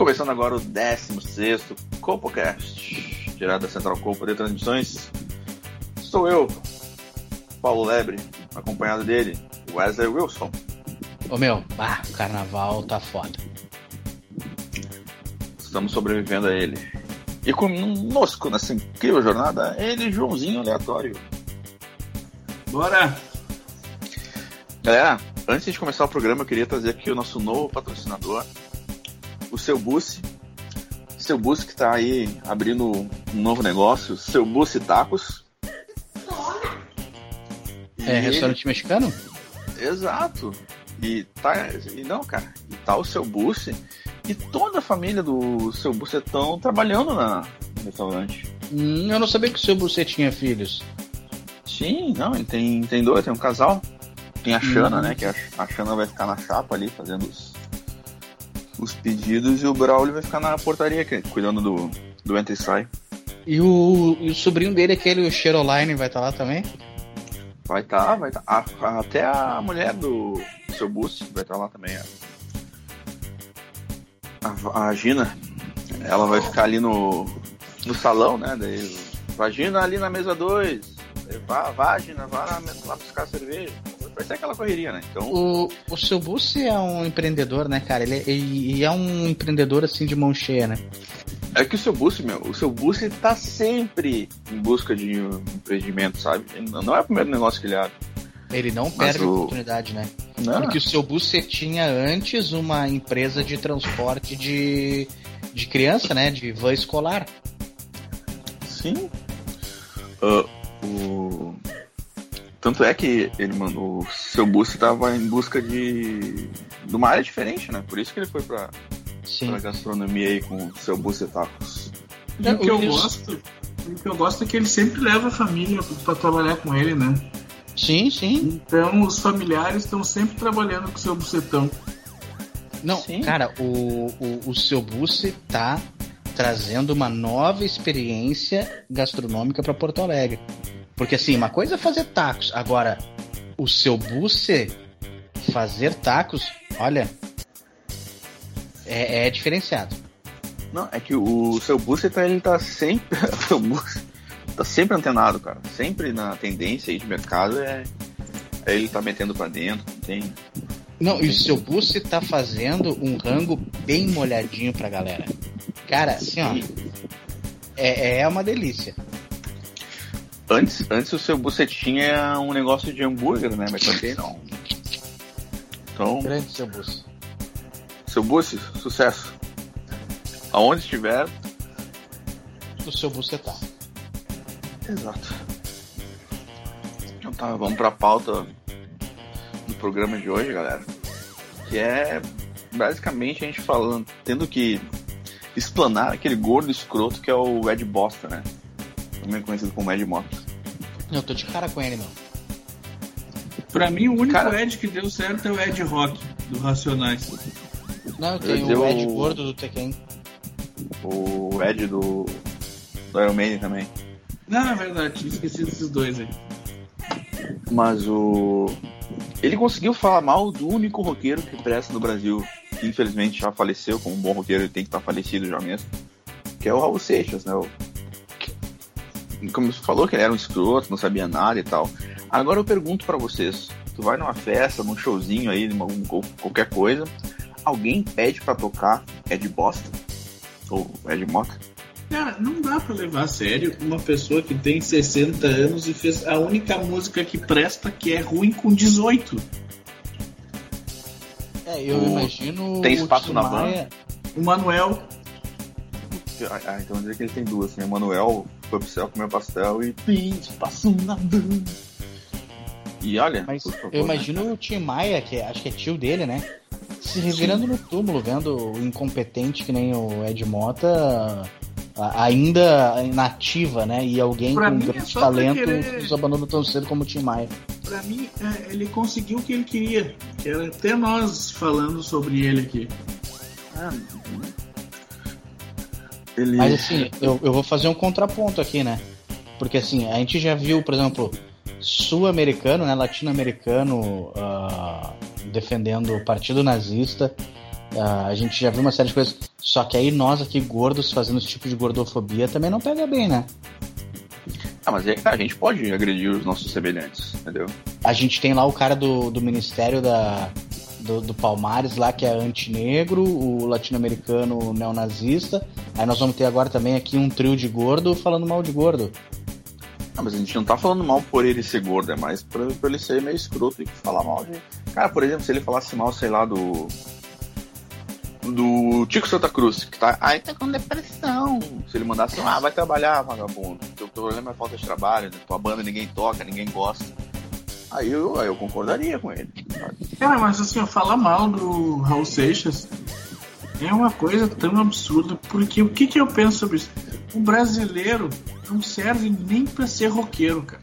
Começando agora o 16 CopoCast, direto da Central Copa de Transmissões. Sou eu, Paulo Lebre, acompanhado dele, Wesley Wilson. Ô meu, bah, o carnaval tá foda. Estamos sobrevivendo a ele. E conosco nessa incrível jornada, ele, Joãozinho Aleatório. Bora! Galera, antes de começar o programa, eu queria trazer aqui o nosso novo patrocinador, o Seu Bussi. Seu Bussi que está aí abrindo um novo negócio, Seu Bussi Tacos. É E- restaurante mexicano? Exato. E tá. E não, cara. E tá o Seu Bussi e toda a família do Seu Bussi estão trabalhando na, no restaurante. Hum, eu não sabia que o seu Bucê tinha filhos. Sim, não, ele tem, tem dois, tem um casal. Tem a Xana, né? Que a, a Xana vai ficar na chapa ali fazendo os, os pedidos e o Braulio vai ficar na portaria cuidando do, do entra e sai. E o, e o sobrinho dele, aquele o Cheroline, vai estar lá também? Vai tá, vai tá. A- a- até a mulher do seu Bus vai estar lá também. A, a Gina, ela vai ficar ali no, no salão, né? Daí, Vagina ali na mesa 2. Vá, Vagina, vá lá, lá buscar cerveja. Vai ser aquela correria, né? Então, O, o seu Bucê é um empreendedor, né, cara? Ele, é- e, e é um empreendedor assim de mão cheia, né? é que o seu Bus, meu, o seu Bus ele tá sempre em busca de um empreendimento, sabe? Ele Não é o primeiro negócio que ele abre. Ele não perde o- oportunidade, né? Não, Porque o seu Bucê tinha antes uma empresa de transporte de, de criança, né? De van escolar. Sim. Ah, o... Tanto é que ele mandou. O seu Bus estava em busca de. de uma área diferente, né? Por isso que ele foi pra, Sim. pra gastronomia aí com o seu Bus e tacos. E o que eu Os- gosto, o que eu gosto é que ele sempre leva a família pra trabalhar com ele, né? Sim, sim. Então os familiares estão sempre trabalhando com o seu bucetão. Não, Sim. cara, o, o, o seu Busse tá trazendo uma nova experiência gastronômica para Porto Alegre. Porque assim, uma coisa é fazer tacos, agora o seu Busse fazer tacos, olha, é, é diferenciado. Não, é que o seu Bus tá, ele tá sempre. o seu Bus tá sempre antenado, cara. Sempre na tendência aí de mercado é. é ele tá metendo pra dentro, não tem. Não, e o seu Busse tá fazendo um rango bem molhadinho pra galera. Cara, assim, ó, é, é uma delícia. Antes, antes o seu Bus tinha um negócio de hambúrguer, né? Mas também não. Então, Grande seu Busse. seu Bus, sucesso. Aonde estiver. O seu Busse tá. Exato. Então tá, vamos pra pauta do programa de hoje, galera. Que é basicamente a gente falando, tendo que explanar aquele gordo escroto que é o Ed Bosta, né? Também conhecido como Ed Mota. Eu tô de cara com ele, meu. Pra mim, o único Cara- Ed que deu certo é o Ed Rock, do Racionais. Não, tem o Ed Gordo do Tekken. O Ed do, do Iron Maiden também. Não, é verdade, esqueci desses dois aí. Mas o. Ele conseguiu falar mal do único roqueiro que presta no Brasil, que infelizmente já faleceu, como um bom roqueiro ele tem que estar falecido já mesmo, que é o Raul Seixas, né? O... Como você falou que ele era um escroto, não sabia nada e tal. Agora eu pergunto pra vocês, tu vai numa festa, num showzinho aí, numa, um- qualquer coisa, alguém pede pra tocar Ed Bosta? Ou Ed Mota? Cara, não dá pra levar a sério uma pessoa que tem 60 anos e fez a única música que presta que é ruim com 18. É, eu O- imagino. tem o espaço na Maia- O Manuel, Ah, então dizer que ele tem duas, né? Manuel foi pro céu comer pastel e tem espaço na van. E olha, Mas por favor, eu né, imagino o Tim Maia, que é- acho que é tio dele, né? se revirando no túmulo, vendo o incompetente que nem o Ed Mota ainda nativa, né? E alguém Pra com mim grande talento querer- nos abandonou tão cedo como o Tim Maia. Pra mim, é, ele conseguiu o que ele queria. Que era até nós falando sobre ele aqui. Ele... Mas assim, eu, eu vou fazer um contraponto aqui, né? Porque assim, a gente já viu, por exemplo, sul-americano, né, latino-americano ah, defendendo o partido nazista. Ah, a gente já viu uma série de coisas. Só que aí nós aqui gordos fazendo esse tipo de gordofobia também não pega bem, né? Ah, mas é que a gente pode agredir os nossos semelhantes, entendeu? A gente tem lá o cara do, do Ministério da, do, do Palmares lá, que é antinegro, o latino-americano neonazista. Aí nós vamos ter agora também aqui um trio de gordo falando mal de gordo. Ah, mas a gente não tá falando mal por ele ser gordo, é mais por, por ele ser meio escroto e falar mal de. Cara, por exemplo, se ele falasse mal, sei lá, do. Do Tico Santa Cruz, que tá. Ai, tá com depressão. Se ele mandasse, ah, vai trabalhar, vagabundo. Teu problema é falta de trabalho, né? tua banda ninguém toca, ninguém gosta. Aí eu, aí eu concordaria com ele. Cara, mas assim, falar mal do Raul Seixas é uma coisa tão absurda, porque o que, que eu penso sobre isso? O brasileiro não serve nem pra ser roqueiro, cara.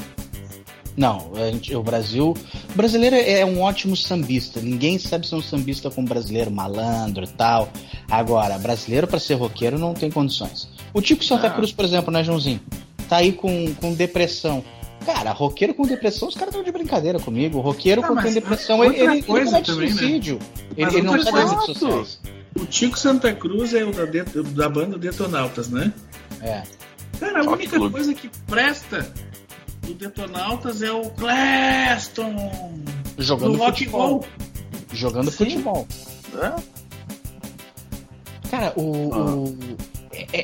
Não, gente- o Brasil. O brasileiro é um ótimo sambista. Ninguém sabe ser um sambista como brasileiro, malandro e tal. Agora, brasileiro pra ser roqueiro não tem condições. O Tico Santa Ah. Cruz, por exemplo, né, Joãozinho? Tá aí com, com depressão. Cara, roqueiro com depressão, os caras estão de brincadeira comigo. O roqueiro Ah, com depressão, ele, ele, ele comete também, né? suicídio. Ele, Mas ele não coisa- redes sociais. O Tico Santa Cruz é o da, det- da banda Detonautas, né? É. Cara, a Rock única Club. coisa que presta do Detonautas é o Cleston Jogando futebol. Jogando Sim. futebol. É? Cara, o. Ah. o-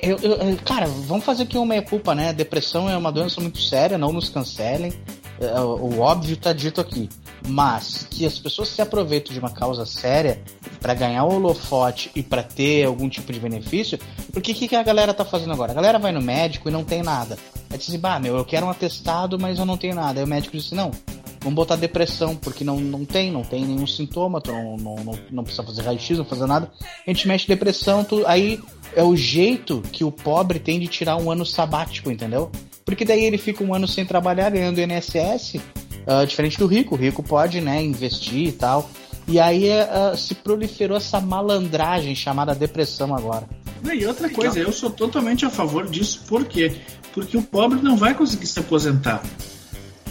eu- eu- cara, vamos fazer aqui uma meia-culpa, né? Depressão é uma doença muito séria, não nos cancelem. É, o, óbvio tá dito aqui. Mas que as pessoas se aproveitam de uma causa séria pra ganhar o holofote e pra ter algum tipo de benefício, porque o que, que a galera tá fazendo agora? A galera vai no médico e não tem nada. Aí diz assim, bah, meu, eu quero um atestado, mas eu não tenho nada. Aí o médico disse, não, vamos botar depressão, porque não, não tem, não tem nenhum sintoma, tu não, não, não, não precisa fazer raio-x, não fazer nada. A gente mexe depressão, tu, aí é o jeito que o pobre tem de tirar um ano sabático, entendeu? Porque daí ele fica um ano sem trabalhar, ganhando INSS, ah, diferente do rico. O rico pode, né, investir e tal. E aí ah, se proliferou essa malandragem chamada depressão agora. E outra coisa, eu sou totalmente a favor disso, por quê? Porque o pobre não vai conseguir se aposentar.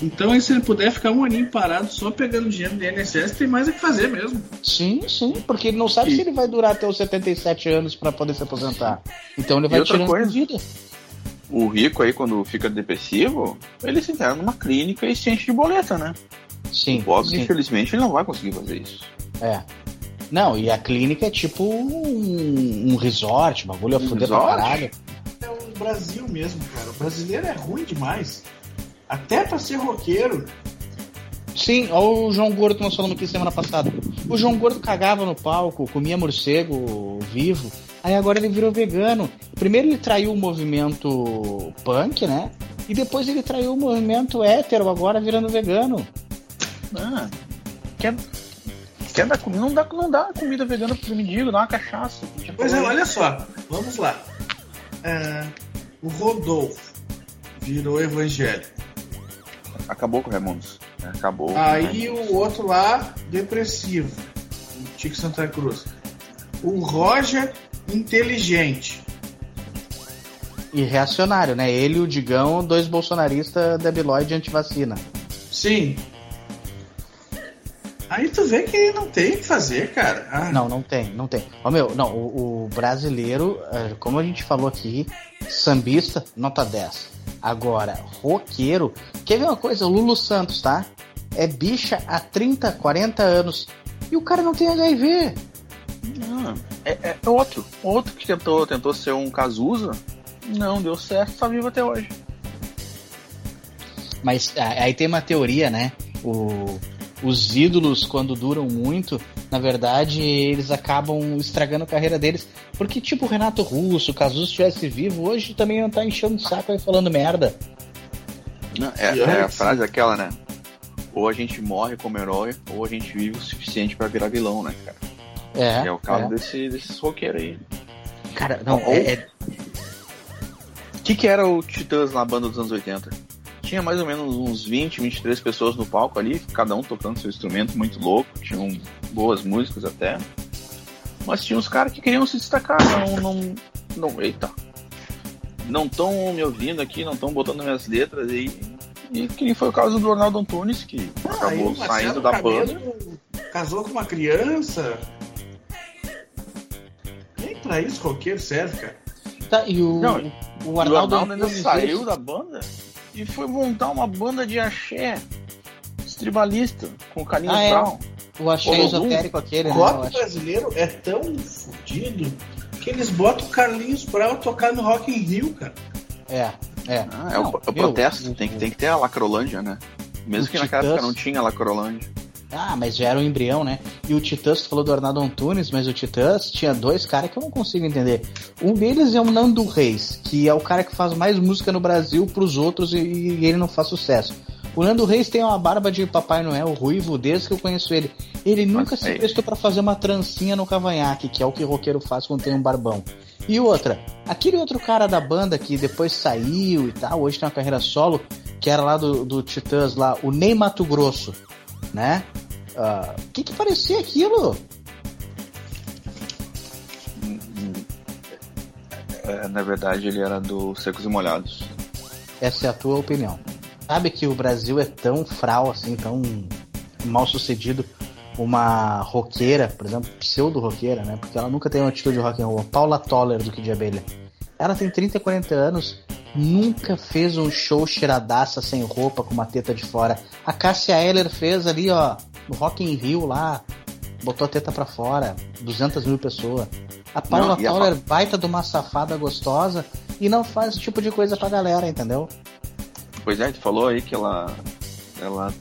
Então, aí, se ele puder ficar um aninho parado só pegando dinheiro do INSS, tem mais o que fazer mesmo. Sim, sim, porque ele não sabe E- se ele vai durar até os 77 anos pra poder se aposentar. Então ele vai outra tirando coisa? vida. O rico aí, quando fica depressivo, ele se interna numa clínica e se enche de boleta, né? Sim, o pobre, sim. infelizmente, ele não vai conseguir fazer isso. É. Não, e a clínica é tipo um, um resort, bagulho a Um fuder pra caralho. É o Brasil mesmo, cara. O brasileiro é ruim demais. Até pra ser roqueiro. Sim, olha o João Gordo que nós falamos aqui semana passada. O João Gordo cagava no palco, comia morcego vivo, aí agora ele virou vegano. Primeiro ele traiu o movimento punk, né? E depois ele traiu o movimento hétero, agora virando vegano. Ah, quer, quer dar comida? Não dá, não dá comida vegana pro mendigo, dá uma cachaça. Pois é, olha só. Vamos lá. Ah, o Rodolfo virou evangélico. Acabou com o Raimundos. né? Acabou. Aí o outro lá, depressivo. O Tico Santa Cruz. O Roger, inteligente. E reacionário, né? Ele e o Digão, dois bolsonaristas debilóide antivacina. Sim. Aí tu vê que não tem o que fazer, cara. Ah, Não, não tem, não tem. Ó, meu, não, o, o brasileiro, eh, como a gente falou aqui, sambista, nota 10. Agora, roqueiro, quer ver uma coisa? O Lulu Santos, tá? É bicha há 30, 40 anos. E o cara não tem HIV. Ah, é, é outro. Outro que tentou, tentou ser um Cazuza. Não, deu certo, tá vivo até hoje. Mas ah, aí tem uma teoria, né? O, os ídolos, quando duram muito, na verdade, eles acabam estragando a carreira deles. Porque, tipo, o Renato Russo, o Cazuza estivesse vivo, hoje também não tá enchendo o saco aí falando merda. Não, é, E é a frase aquela, né? Ou a gente morre como herói, ou a gente vive o suficiente pra virar vilão, né, cara? É, Que é o caso é. desse, desses roqueiros aí. Cara, não, Ou- é, é- O que, que era o Titãs na banda dos anos 80? Tinha mais ou menos uns 20, 23 pessoas no palco ali, cada um tocando seu instrumento muito louco, tinham boas músicas até. Mas tinha uns caras que queriam se destacar, não. não, não eita. Não estão me ouvindo aqui, não estão botando minhas letras aí. E que foi o caso do Ronaldo Antunes, que acabou Aí o Marcelo saindo da banda. Casou com uma criança. Nem pra isso roqueiro serve, cara. tá, e o, Não, o O Arnaldo Arnaldo ainda Antunes, saiu da banda e foi montar uma banda de axé tribalista com o Carlinhos Ah, é? Brown. o Olodum. esotérico aquele, O né? eu rock brasileiro é tão fodido que eles botam o Carlinhos Brown tocar no Rock in Rio, cara. É, é. Ah, é o, Não, é o meu, protesto, o- tem, que- tem que ter a Lacrolândia, né? Mesmo o que naquela Titãs- época não tinha Lacrolândia. Ah, mas já era um embrião, né? E o Titãs, tu falou do Arnaldo Antunes, mas o Titãs tinha dois caras que eu não consigo entender. Um deles é o Nando Reis, que é o cara que faz mais música no Brasil pros outros e, e ele não faz sucesso. O Nando Reis tem uma barba de Papai Noel ruivo desde que eu conheço ele. Ele nunca se aí- prestou pra fazer uma trancinha no cavanhaque, que é o que roqueiro faz quando tem um barbão. E outra, aquele outro cara da banda que depois saiu e tal, hoje tem uma carreira solo, que era lá do, do Titãs lá, o Ney Mato Grosso, né? Ah, O que que parecia aquilo? É, na verdade, ele era do Secos e Molhados. Essa é a tua opinião. Sabe que o Brasil é tão fral assim, tão mal sucedido. Uma roqueira, por exemplo, pseudo-roqueira, né? Porque ela nunca tem uma atitude de rock and roll. Paula Toller do Kid de Abelha. Ela tem 30, 40 anos, nunca fez um show cheiradaça sem roupa, com uma teta de fora. A Cássia Eller fez ali, ó, no Rock in Rio lá, botou a teta pra fora, 200 mil pessoas. A Paula Não, a Toller, baita de uma safada gostosa, e não faz esse tipo de coisa pra galera, entendeu? Pois é, tu falou aí que ela. Ela.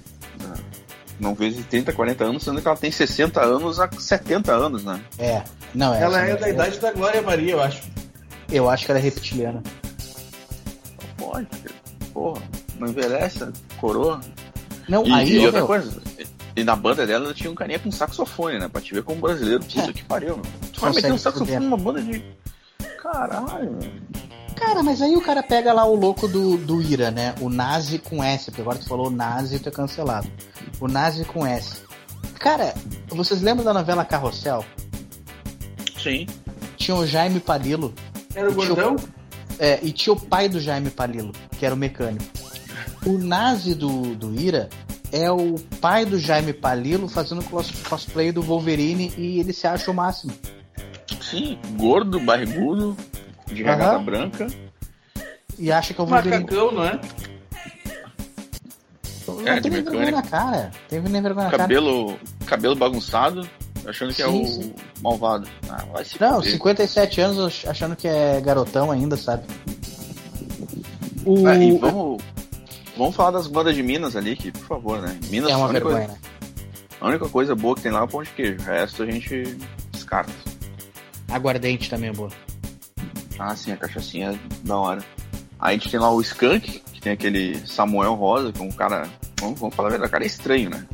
ah, Não de 30, 40 anos, sendo que ela tem 60 anos a 70 anos, né? É, não é. Ela é da idade da Glória Maria, eu acho. Eu acho que ela é reptiliana. Pode, porra, não envelhece, coroa. Não, E, aí, e outra meu, coisa, e na banda dela ela tinha um carinha com saxofone, né? Pra te ver como brasileiro, puta que pariu, meu. Tu vai meter um saxofone numa banda de. Caralho, meu. Cara, mas aí o cara pega lá o louco do, do Ira, né? O Nazi com S, porque agora tu falou Nazi e tu é cancelado. O Nazi com S. Cara, vocês lembram da novela Carrossel? Sim. Tinha o Jaime Palilo. Era o gordão? É, e tinha o pai do Jaime Palilo, que era o mecânico. O Nazi do, do Ira é o pai do Jaime Palilo fazendo cos- cosplay do Wolverine e ele se acha o máximo. Sim, gordo, barrigudo, de regata Aham. branca. E acha que é o Wolverine. Macacão, não é? Não É, tem nem vergonha na cara. Tem nem vergonha na cara. Cabelo, cabelo bagunçado, achando que é Sim, o sim. malvado. Ah, vai se Não, fuder. 57 anos achando que é garotão ainda, sabe? O... Ah, e vamos, vamos falar das bandas de Minas ali, que, por favor, né? Minas É uma a única vergonha, coisa- né? A única coisa boa que tem lá é o pão de queijo. O resto a gente descarta. Aguardente também é boa. Ah, sim, a cachaçinha é da hora. Aí a gente tem lá o Skunk, que tem aquele Samuel Rosa, que é um cara. Vamos, vamos falar a verdade, o cara é estranho, né?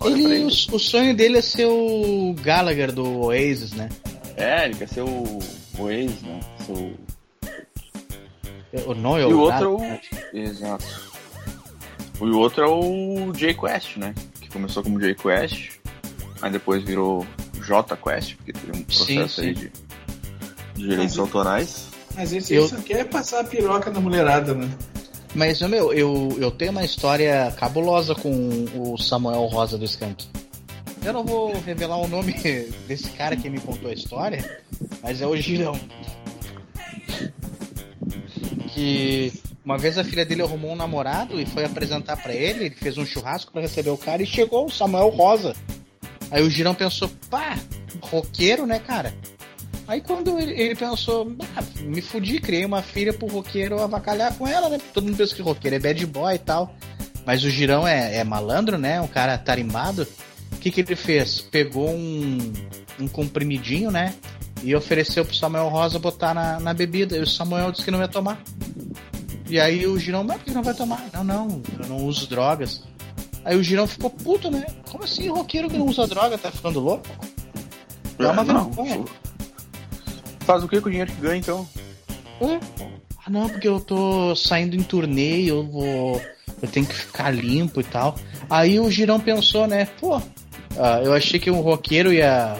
Olha Ele, o, o sonho dele é ser o Gallagher do Oasis, né? É, ele quer ser o, o ex, né? Ser o- O Noel. E o outro é o. Gallagher. Exato. E o outro é o J Quest, né? Que começou como J Quest, aí depois virou J Quest, porque teve um processo Sim, aí de, de direitos Sim. autorais. Mas esse Eu- aí só quer passar a piroca na mulherada, né? Mas, meu, eu, eu tenho uma história cabulosa com o Samuel Rosa do Skank. Eu não vou revelar o nome desse cara que me contou a história, mas é o Girão. Que uma vez a filha dele arrumou um namorado e foi apresentar pra ele, ele fez um churrasco pra receber o cara e chegou o Samuel Rosa. Aí o Girão pensou, pá, roqueiro, né, cara? Aí quando ele, ele pensou, me fudi, criei uma filha pro roqueiro avacalhar com ela, né? Todo mundo pensa que roqueiro é bad boy e tal. Mas o Girão é, é malandro, né? Um cara tarimbado. O que, que ele fez? Pegou um, um comprimidinho, né? E ofereceu pro Samuel Rosa botar na, na bebida. E o Samuel disse que não ia tomar. E aí o Girão, mas por que não vai tomar? Não, não, eu não uso drogas. Aí o Girão ficou puto, né? Como assim, roqueiro que não usa droga? Tá ficando louco? É uma não. vergonha. Faz o que com o dinheiro que ganha, então? Ué? Ah, não, porque eu tô saindo em turnê, eu vou. Eu tenho que ficar limpo e tal. Aí o Girão pensou, né? Pô, ah, eu achei que um roqueiro ia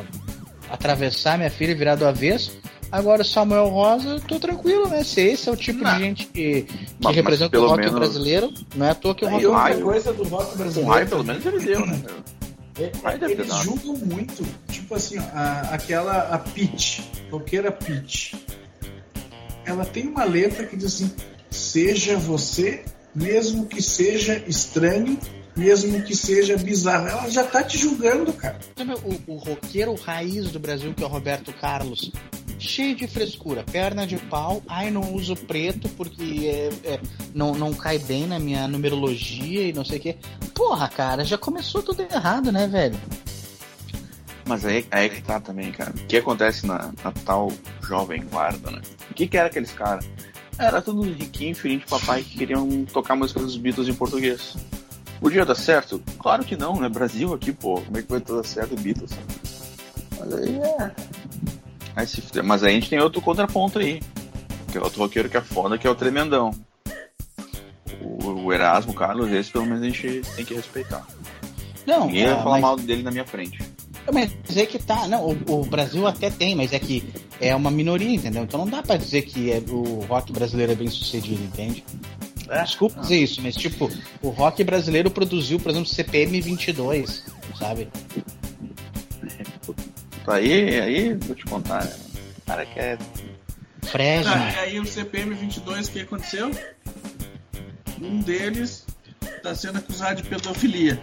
atravessar minha filha e virar do avesso. Agora Samuel Rosa, eu tô tranquilo, né? Se esse é o tipo Não. de gente que, que Mas- mas representa o pelo rock menos- brasileiro, não é à toa que o rock o raio- coisa do rock brasileiro. raio, pelo menos, ele deu, né? É, eles dado. julgam muito, tipo assim, ó, a- aquela a Peach, roqueira Peach. Ela tem uma letra que diz assim: seja você, mesmo que seja estranho, mesmo que seja bizarro. Ela já tá te julgando, cara. O, o roqueiro raiz do Brasil, que é o Roberto Carlos? Cheio de frescura, perna de pau. Ai, não uso preto porque é- é, não, não cai bem na minha numerologia e não sei o quê. Porra, cara, já começou tudo errado, né, velho? Mas aí, aí que tá também, cara. O que acontece na, na tal jovem guarda, né? O que que era aqueles caras? Era tudo riquinho, filhinho de papai que queriam tocar música dos Beatles em português. Podia dar certo? Claro que não, né? Brasil aqui, pô. Como é que vai dar certo Beatles? Mas aí é. Aí se. Mas aí a gente tem outro contraponto aí. Que é outro roqueiro que é foda, que é o Tremendão. O, o Erasmo, Carlos, esse pelo menos a gente tem que respeitar. Não, Ninguém vai ah, falar mas, mal dele na minha frente. mas é que tá. Não, o, o Brasil até tem, mas é que é uma minoria, entendeu? Então não dá pra dizer que é- o rock brasileiro é bem sucedido, entende? Desculpa dizer isso, mas tipo, o rock brasileiro produziu, por exemplo, CPM 22, sabe? Aí, aí, vou te contar, né? O cara que é. Fresno. Tá, e aí o CPM 22, o que aconteceu? Um deles tá sendo acusado de pedofilia.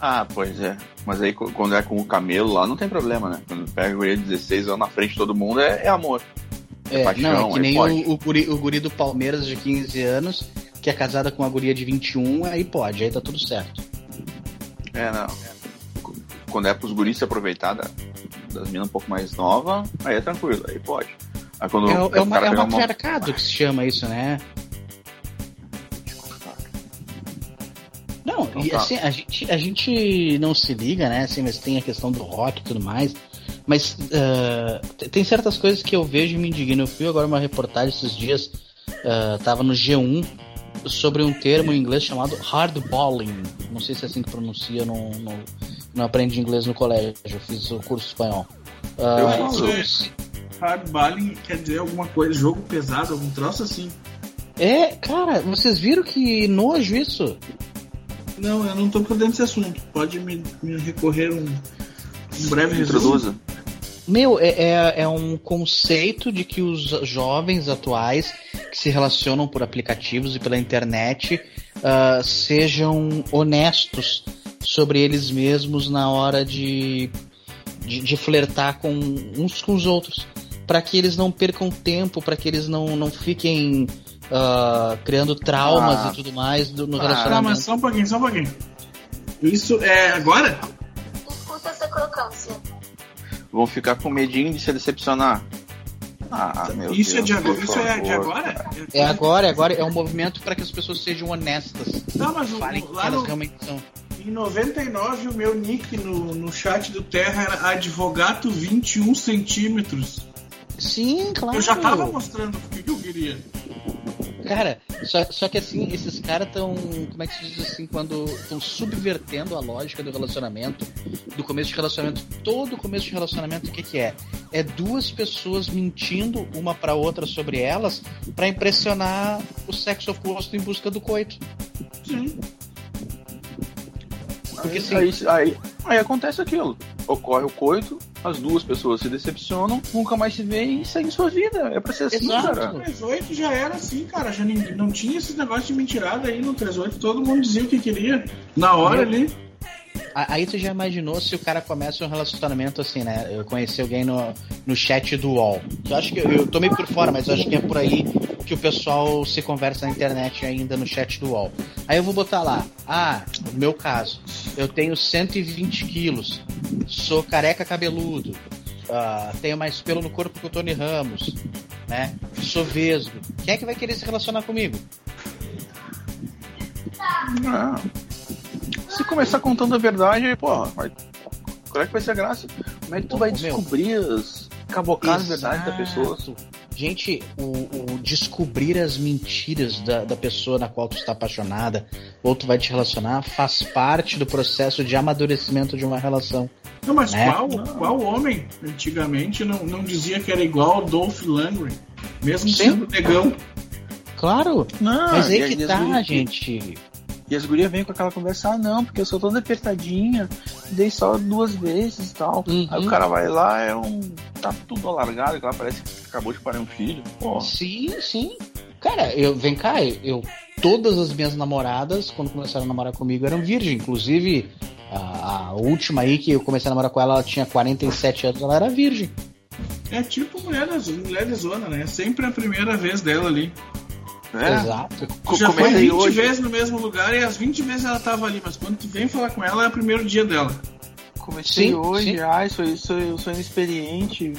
Ah, pois é. Mas aí quando é com o camelo lá, não tem problema, né? Quando pega o guri de 16 anos na frente de todo mundo, é, é amor. É, paixão, não, é que aí nem o, o, guri, o guri do Palmeiras de 15 anos, que é casada com uma guria de 21, aí pode, aí tá tudo certo. É, não. Quando é pros guris se aproveitar da- das minas um pouco mais novas, aí é tranquilo, aí pode. Aí quando É, o- é, o uma, é um pegar uma- matriarcado que se chama isso, né? Não, Então e tá. assim, a gente, a gente não se liga, né? Assim, mas tem a questão do rock e tudo mais. Mas t- tem certas coisas que eu vejo e me indigno. Eu fui agora uma reportagem esses dias, ah, tava no G1, sobre um termo em inglês chamado hardballing. Não sei se é assim que pronuncia, não, não, não aprendi inglês no colégio, eu fiz o curso espanhol. Ah, Eu falo. sobre- Hardballing quer dizer alguma coisa, jogo pesado, algum troço assim. É, cara, vocês viram que nojo isso? Não, eu não tô por dentro desse assunto. Pode me, me recorrer um, um breve resumo. Meu, é, é, é um conceito de que os jovens atuais que se relacionam por aplicativos e pela internet ah, sejam honestos sobre eles mesmos na hora de, de, de flertar com uns com os outros. Para que eles não percam tempo, para que eles não, não fiquem ah, criando traumas Ah. e tudo mais do- no Ah, Tá, relacionamento. mas só um pouquinho, só um pouquinho. Isso é agora? Escuta essa crocância. Vão ficar com medinho de se decepcionar. Ah, meu isso Deus, é de agora? Isso é de agora? cara. É agora, é agora, é um movimento para que as pessoas sejam honestas. Não, mas o, Falem que lá elas no, realmente são. Em 99 o meu nick no, no chat do Terra era advogato 21 centímetros. Sim, claro. Eu já tava mostrando o que, que eu queria. Cara, só, só que assim, esses caras estão. Como é que se diz assim? Quando estão subvertendo a lógica do relacionamento, do começo de relacionamento. Todo começo de relacionamento, o que, que é? É duas pessoas mentindo uma pra outra sobre elas pra impressionar o sexo oposto em busca do coito. Sim. Porque assim, Aí, aí, aí acontece aquilo. Ocorre o coito, as duas pessoas se decepcionam, nunca mais se veem e seguem sua vida. É pra ser assim, Exato. cara. No 38 já era assim, cara. Já ninguém, não tinha esse negócio de mentirada aí no 38. Todo mundo dizia o que queria. Na hora ali. Aí tu já imaginou se o cara começa um relacionamento assim, né? Eu conheci alguém no, no chat do UOL. Eu acho que eu, eu tô meio por fora, mas eu acho que é por aí que o pessoal se conversa na internet ainda no chat do UOL. Aí eu vou botar lá, ah, no meu caso, eu tenho 120 quilos, sou careca cabeludo, ah, tenho mais pelo no corpo que o Tony Ramos, né? Sou vesgo. Quem é que vai querer se relacionar comigo? Não. Se começar contando a verdade, porra, vai Qual é que vai ser a graça? Como é que tu vai descobrir as cabocadas verdades da pessoa? Gente, o, o descobrir as mentiras da, da pessoa na qual tu está apaixonada ou tu vai te relacionar faz parte do processo de amadurecimento de uma relação. Não, mas Né? qual, qual homem antigamente não, não dizia que era igual ao Dolph Lundgren? Mesmo Sim. sendo negão. Claro, Não, mas aí e- que tá, gente. E as gurias vêm com aquela conversa, ah não, porque eu sou toda apertadinha, dei só duas vezes e tal. Uhum. Aí o cara vai lá, é um. tá tudo alargado, que lá parece que acabou de parir um filho. Pô, Sim, sim. Cara, eu, vem cá, eu. Todas as minhas namoradas, quando começaram a namorar comigo, eram virgem. Inclusive, a, a última aí que eu comecei a namorar com ela, ela tinha 47 anos, ela era virgem. É tipo mulher, mulher de zona, né? Sempre a primeira vez dela ali. É. Exato. Co- Já foi comecei 20 hoje. vezes no mesmo lugar e as 20 vezes ela tava ali, mas quando tu vem falar com ela é o primeiro dia dela. Comecei Sim, hoje, sim. ai, sou, sou, sou inexperiente.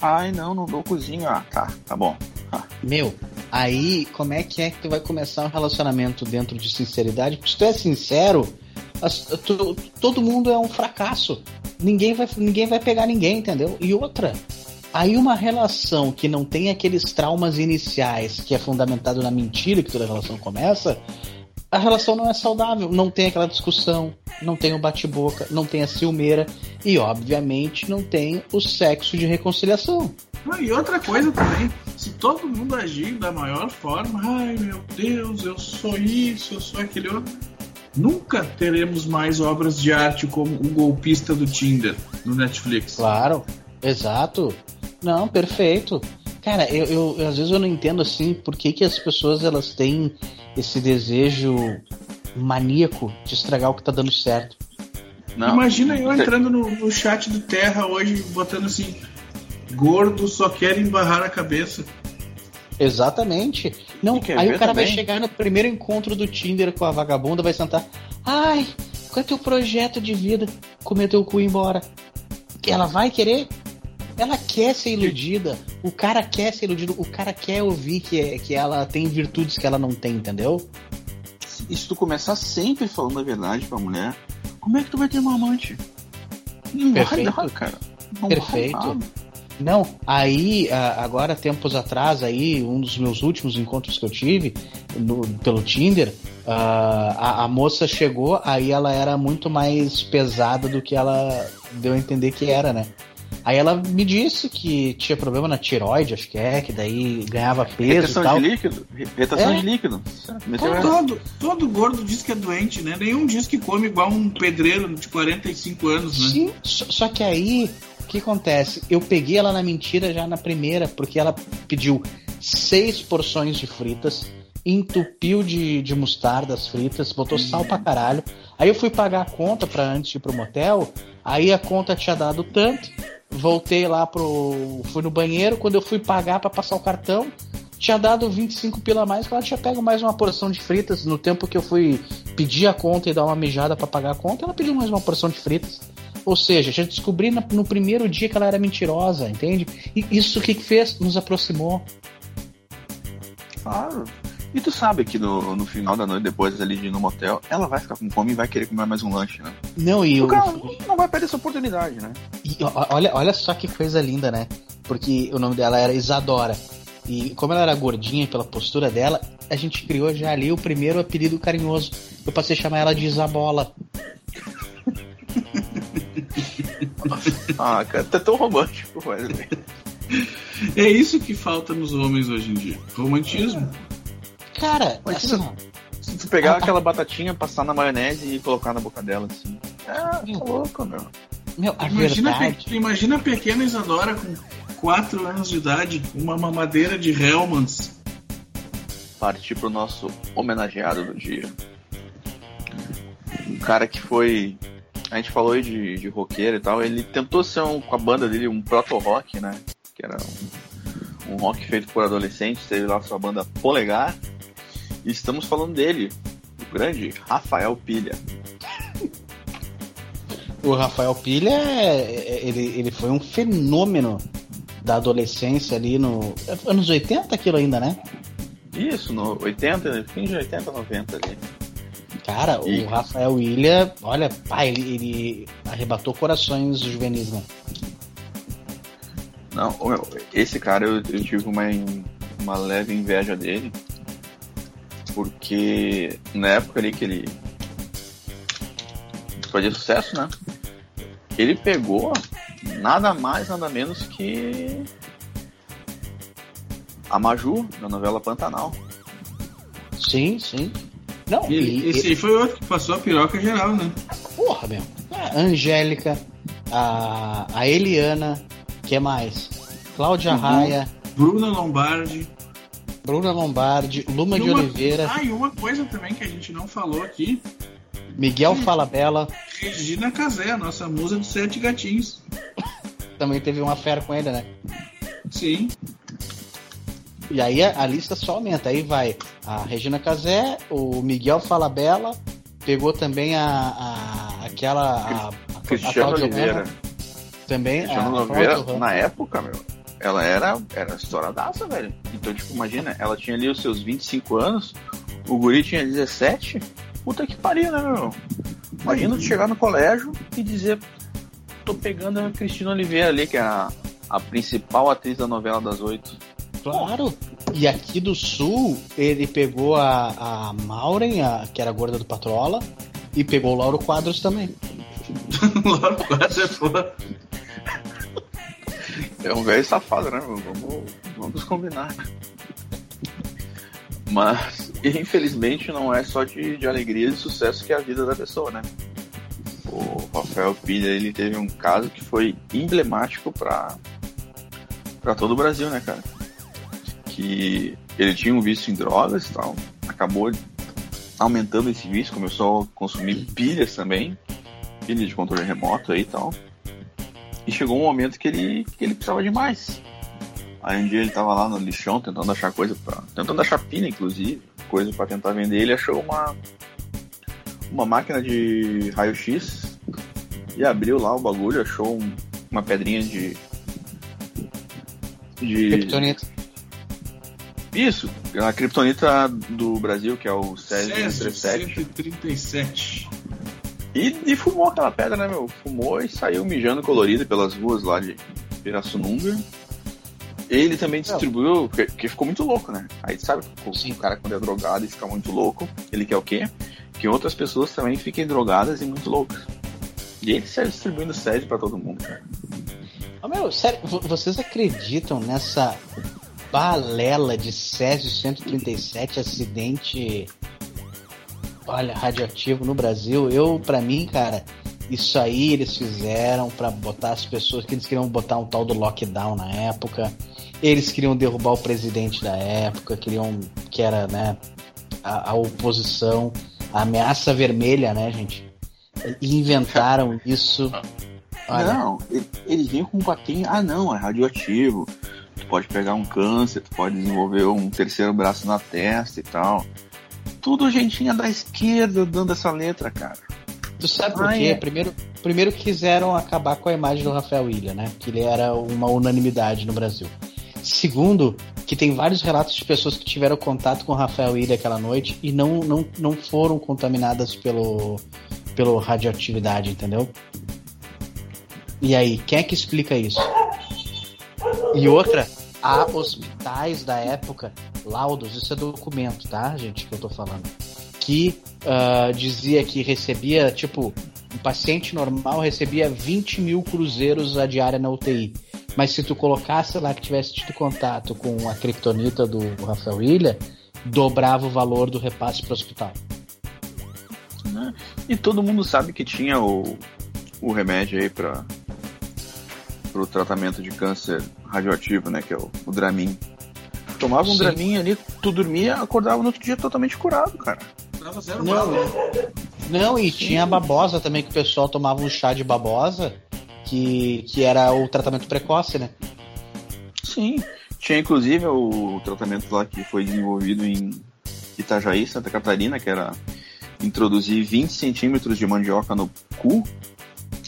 Ai, não, não dou cozinho. Ah, tá, tá bom. Meu, aí como é que é que tu vai começar um relacionamento dentro de sinceridade? Porque se tu é sincero, as- tu- todo mundo é um fracasso. Ninguém vai, ninguém vai pegar ninguém, entendeu? E outra, aí uma relação que não tem aqueles traumas iniciais, que é fundamentado na mentira que toda relação começa, a relação não é saudável. Não tem aquela discussão, não tem o bate-boca, não tem a ciumeira e, obviamente, não tem o sexo de reconciliação. Ah, e outra coisa também, se todo mundo agir da maior forma, ai meu Deus, eu sou isso, eu sou aquele outro, nunca teremos mais obras de arte como O Golpista do Tinder no Netflix. Claro, exato. Não, perfeito. Cara, eu, eu- eu- às vezes eu não entendo assim por que, que as pessoas elas têm esse desejo maníaco de estragar o que tá dando certo. Não, Imagina eu entrando no, no chat do Terra hoje, botando assim, gordo só quer embarrar a cabeça. Exatamente. Não, quer aí o cara vai também? chegar no primeiro encontro do Tinder com a vagabunda, vai sentar. Ai, qual é teu projeto de vida? Comer teu cu e ir embora. Ela vai querer? Ela quer ser iludida. O cara quer ser iludido. O cara quer ouvir que, é- que ela tem virtudes que ela não tem, entendeu? E se tu começar sempre falando a verdade pra mulher, como é que tu vai ter uma amante? Não Perfeito. vai dar, cara. Não Perfeito. vai dar. Não, aí, agora, tempos atrás, aí, um dos meus últimos encontros que eu tive no- pelo Tinder, a, a moça chegou, aí ela era muito mais pesada do que ela deu a entender que era, né? Aí ela me disse que tinha problema na tiroide, acho que é, que daí ganhava peso e Retenção tal. de líquido? Re- Retenção É. de líquido. Todo, todo gordo diz que é doente, né? Nenhum diz que come igual um pedreiro de 45 anos, né? Sim, só, que aí, o que acontece? Eu peguei ela na mentira já na primeira, porque ela pediu seis porções de fritas, entupiu de, de mostarda as fritas, botou sal pra caralho. Aí eu fui pagar a conta pra antes de ir pro motel, aí a conta tinha dado tanto, voltei lá pro. fui no banheiro, quando eu fui pagar pra passar o cartão, tinha dado 25 pila a mais, que ela tinha pego mais uma porção de fritas. No tempo que eu fui pedir a conta e dar uma mijada pra pagar a conta, ela pediu mais uma porção de fritas. Ou seja, já descobri no primeiro dia que ela era mentirosa, entende? E isso que fez? Nos aproximou. Claro. E tu sabe que no, no final da noite, depois ali de ir no motel, ela vai ficar com fome e vai querer comer mais um lanche, né? Não, e O o. cara não vai perder essa oportunidade, né? e olha, olha só que coisa linda, né? Porque o nome dela era Isadora. E como ela era gordinha pela postura dela, a gente criou já ali o primeiro apelido carinhoso. Eu passei a chamar ela de Isabola. Ah, cara, tá tão romântico, Wesley. É isso que falta nos homens hoje em dia. Romantismo. Cara, Imagina- assim, Se tu pegar Ah, ah. aquela batatinha, passar na maionese e colocar na boca dela, assim. É, tá louco, meu. meu, a Imagina, verdade. pe- imagina a pequena Isadora com 4 anos de idade, uma mamadeira de Hellmans. Partir pro nosso homenageado do dia. Um cara que foi. A gente falou aí de, de roqueiro e tal. Ele tentou ser um, com a banda dele um proto-rock, né? Que era um, um rock feito por adolescentes. Teve lá sua banda Polegar. E estamos falando dele, o grande Rafael Pilha. O Rafael Pilha, é- é- ele, ele foi um fenômeno da adolescência ali no. Anos 80 aquilo ainda, né? Isso, no 80, fim de 80, 90 ali. Cara, E- o Rafael Ilha, olha, pá, ele, ele arrebatou corações juvenis, né? Não, esse cara eu, eu tive uma, uma leve inveja dele, porque na época ali que ele fazia sucesso, né? Ele pegou nada mais, nada menos que a Maju, da novela Pantanal. Sim, sim. Não, Ele, e- esse aí foi outro que passou a piroca geral, né? Porra, meu. A Angélica, a, a Eliana, que mais? Cláudia Uhum. Raia, Bruna Lombardi. Bruna Lombardi, Luma de Oliveira, Ah, e uma coisa também que a gente não falou aqui: Miguel Falabella, Regina Casé, a nossa musa dos sete gatinhos. também teve uma fera com ele, né? Sim. E aí a, a lista só aumenta. Aí vai a Regina Casé, o Miguel Falabella, pegou também a, a- aquela. A, a, Cristiano a Oliveira. Também. Cristiano a, Oliveira, na época, meu, ela era, era estouradaça, velho. Então, tipo, imagina, ela tinha ali os seus 25 anos, o guri tinha 17. Puta que pariu, né, meu? Imagina tu chegar no colégio e dizer, tô pegando a Cristina Oliveira ali, que é a, a principal atriz da novela das oito. Claro. E aqui do sul, ele pegou a, a Maureen, a, que era a gorda do Patrola, e pegou o Lauro Quadros também. Laura quase é foda. É um velho safado, né? Vamos, vamos combinar. Mas, infelizmente, não é só de, de alegria e sucesso que é a vida da pessoa, né? O Rafael Pilha, ele teve um caso que foi emblemático para para todo o Brasil, né, cara? Que ele tinha um vício em drogas e tal, acabou aumentando esse vício, começou a consumir pilhas também, pilhas de controle remoto aí e tal. E chegou um momento que ele, que ele precisava de mais. Aí um dia ele tava lá no lixão tentando achar coisa pra. tentando achar pilha, inclusive, coisa pra tentar vender. Ele achou uma. uma máquina de raio-x e abriu lá o bagulho, achou um- uma pedrinha de. de. Kryptonita. Isso, a criptonita do Brasil, que é o Césio 37. 137. E, e fumou aquela pedra, né, meu? Fumou e saiu mijando colorido pelas ruas lá de Pirassununga. Ele também distribuiu, porque, porque ficou muito louco, né? Aí sabe que o, cara quando é drogado e fica muito louco, ele quer o quê? Que outras pessoas também fiquem drogadas e muito loucas. E ele saiu distribuindo sede pra todo mundo, cara. Ô, meu, sério, vo- vocês acreditam nessa balela de Césio 137 acidente olha, radioativo no Brasil? Eu, pra mim, cara, isso aí eles fizeram pra botar as pessoas que eles queriam botar um tal do lockdown na época. Eles queriam derrubar o presidente da época, queriam que era, né, a, a oposição, a ameaça vermelha, né, gente? E inventaram isso. Olha, Não, ele- eles vinham com um papinho, ah não, é radioativo. Tu pode pegar um câncer, tu pode desenvolver um terceiro braço na testa e tal. Tudo gentinha da esquerda dando essa letra, cara. Tu sabe por Ah, quê? é. Primeiro, primeiro quiseram acabar com a imagem do Rafael Ilha, né? Que ele era uma unanimidade no Brasil. Segundo, que tem vários relatos de pessoas que tiveram contato com o Rafael Ilha aquela noite e não, não, não foram contaminadas pelo, pelo radioatividade, entendeu? E aí, quem é que explica isso? E outra, há hospitais da época, laudos, isso é documento, tá, gente, que eu tô falando, que ah, dizia que recebia, tipo, um paciente normal recebia 20 mil cruzeiros a diária na UTI. Mas se tu colocasse lá que tivesse tido contato com a criptonita do Rafael Ilha, dobrava o valor do repasse para o hospital. né? E todo mundo sabe que tinha o, o remédio aí para o tratamento de câncer radioativo, né? Que é o, o Dramin. Tomava um Sim. Dramin ali, tu dormia, acordava no outro dia totalmente curado, cara. Dava zero Não, bala. Não, e tinha a babosa também, que o pessoal tomava um chá de babosa, que, que era o tratamento precoce, né? Sim. Tinha inclusive o tratamento lá que foi desenvolvido em Itajaí, Santa Catarina, que era introduzir 20 centímetros de mandioca no cu,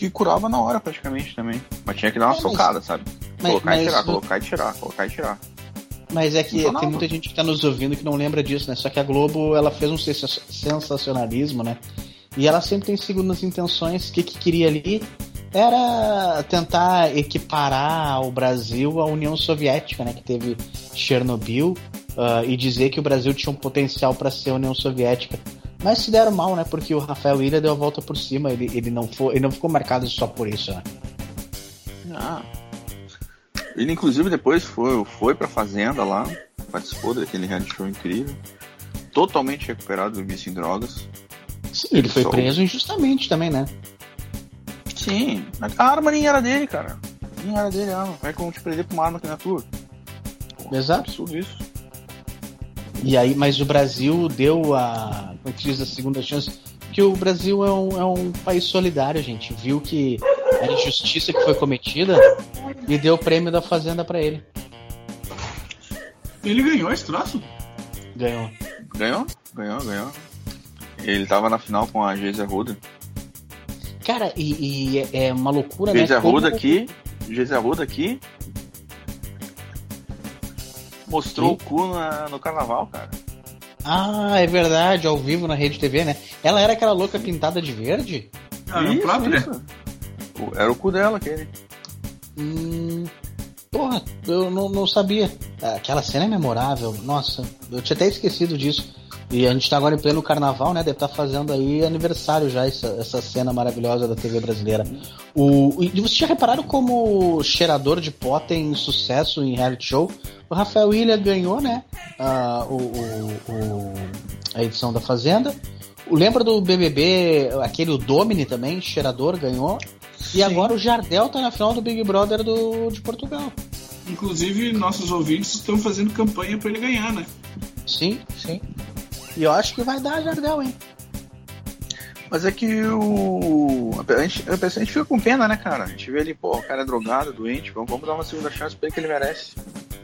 que curava na hora praticamente também. Mas tinha que dar uma É, mas- socada, sabe? mas- colocar e mas tirar, o- colocar e tirar, colocar e tirar. Mas é que tem muita gente que tá nos ouvindo que não lembra disso, né? Só que a Globo, ela fez um sensacionalismo, né? E ela sempre tem segundas intenções. O que, que queria ali era tentar equiparar o Brasil à União Soviética, né? Que teve Chernobyl. Uh, e dizer que o Brasil tinha um potencial para ser a União Soviética. Mas se deram mal, né? Porque o Rafael Ilha deu a volta por cima. Ele, ele, não, foi, ele não ficou marcado só por isso, né? Ah. Ele, inclusive, depois foi, foi pra Fazenda lá. Participou daquele reality show incrível. Totalmente recuperado do vício em drogas. Sim, ele foi Só... preso injustamente também, né? Sim. A arma nem era dele, cara. Nem era dele a arma. Como é que vão te prender pra uma arma que não é tua? Exato. Absurdo isso. E aí, mas o Brasil deu a. Como é que diz a segunda chance? Que o Brasil é um, é um país solidário, gente. Viu que a injustiça que foi cometida e deu o prêmio da Fazenda para ele. Ele ganhou esse troço? Ganhou. Ganhou? Ganhou, ganhou. Ele tava na final com a Geisa Ruda. Cara, e, e, é uma loucura, Geisa né? Ruda Como... aqui, Geisa Ruda aqui. Mostrou o cu na, no carnaval, cara. Ah, é verdade, ao vivo na rede TV, né? Ela era aquela louca pintada de verde? Ah, isso, própria? Isso. Era o cu dela, aquele. Hum, porra, eu não, não sabia. Aquela cena é memorável. Nossa, eu tinha até esquecido disso. E a gente tá agora em pleno carnaval, né? Deve estar tá fazendo aí aniversário já essa, essa cena maravilhosa da TV brasileira. O, e vocês já repararam como cheirador de pó tem sucesso em reality show? O Rafael William ganhou, né? Uh, o, o, o, a edição da Fazenda. Lembra do BBB, aquele o Domini também, cheirador, ganhou. E Sim. agora o Jardel tá na final do Big Brother do, de Portugal. Inclusive, nossos ouvintes estão fazendo campanha para ele ganhar, né? Sim, sim. E eu acho que vai dar Jardel, hein? Mas é que o. A gente, a gente fica com pena, né, cara? A gente vê ele, pô, o cara é drogado, doente, vamos, vamos dar uma segunda chance pra ele que ele merece.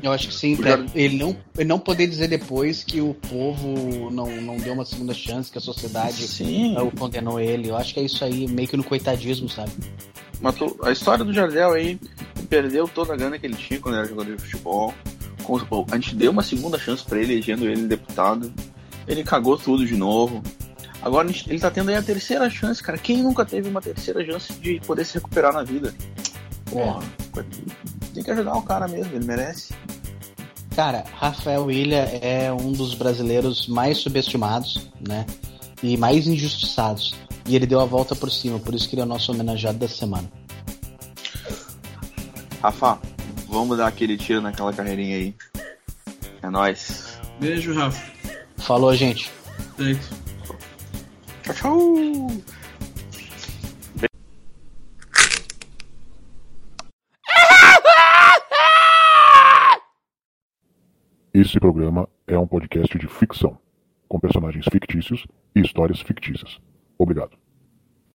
Eu acho que sim, pra Jard... ele, não, ele não poder dizer depois que o povo não, não deu uma segunda chance, que a sociedade sim. condenou ele. Eu acho que é isso aí, meio que no coitadismo, sabe? Mas a história do Jardel aí perdeu toda a grana que ele tinha quando era jogador de futebol. A gente deu uma segunda chance para ele, elegendo ele deputado. Ele cagou tudo de novo. Agora ele tá tendo aí a terceira chance, cara. Quem nunca teve uma terceira chance de poder se recuperar na vida? Porra, é. tem que ajudar o cara mesmo, ele merece. Cara, Rafael William é um dos brasileiros mais subestimados, né? E mais injustiçados. E ele deu a volta por cima, por isso que ele é o nosso homenageado da semana. Rafa, vamos dar aquele tiro naquela carreirinha aí. É nóis. Beijo, Rafa. Falou, gente. Feito. Tchau, tchau. Esse programa é um podcast de ficção, com personagens fictícios e histórias fictícias. Obrigado.